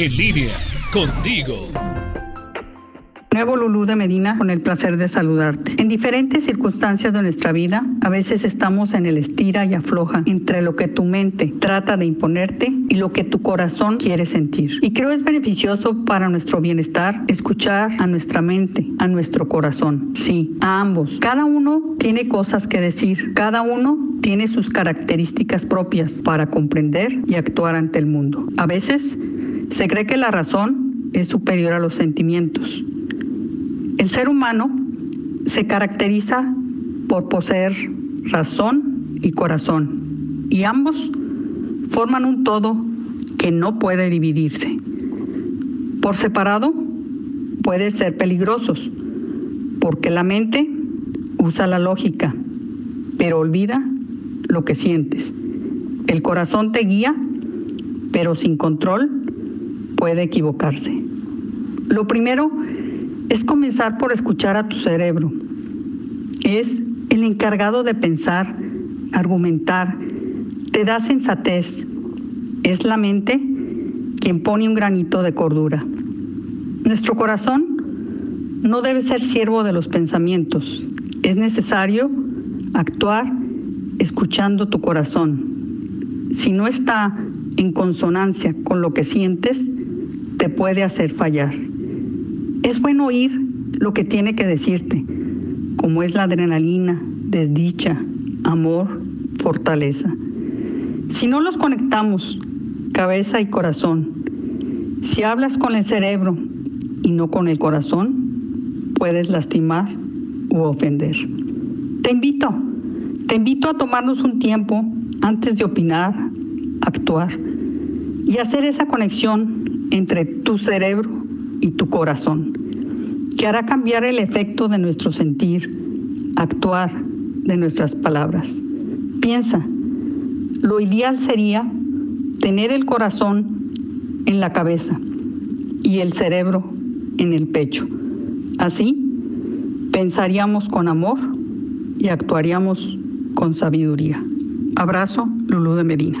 En línea, contigo. Nuevo Lulú de Medina, con el placer de saludarte. En diferentes circunstancias de nuestra vida, a veces estamos en el estira y afloja entre lo que tu mente trata de imponerte y lo que tu corazón quiere sentir. Y creo es beneficioso para nuestro bienestar escuchar a nuestra mente, a nuestro corazón. Sí, a ambos. Cada uno tiene cosas que decir. Cada uno tiene sus características propias para comprender y actuar ante el mundo. A veces se cree que la razón es superior a los sentimientos el ser humano se caracteriza por poseer razón y corazón, y ambos forman un todo que no puede dividirse. Por separado pueden ser peligrosos, porque la mente usa la lógica, pero olvida lo que sientes. El corazón te guía, pero sin control puede equivocarse. Lo primero es comenzar por escuchar a tu cerebro. Es el encargado de pensar, argumentar, te da sensatez. Es la mente quien pone un granito de cordura. Nuestro corazón no debe ser siervo de los pensamientos. Es necesario actuar escuchando tu corazón. Si no está en consonancia con lo que sientes, te puede hacer fallar. Es bueno oír lo que tiene que decirte, como es la adrenalina, desdicha, amor, fortaleza. Si no los conectamos, cabeza y corazón, si hablas con el cerebro y no con el corazón, puedes lastimar u ofender. Te invito, te invito a tomarnos un tiempo antes de opinar, actuar y hacer esa conexión entre tu cerebro y tu corazón, que hará cambiar el efecto de nuestro sentir, actuar, de nuestras palabras. Piensa, lo ideal sería tener el corazón en la cabeza y el cerebro en el pecho. Así, pensaríamos con amor y actuaríamos con sabiduría. Abrazo, Lulú de Medina.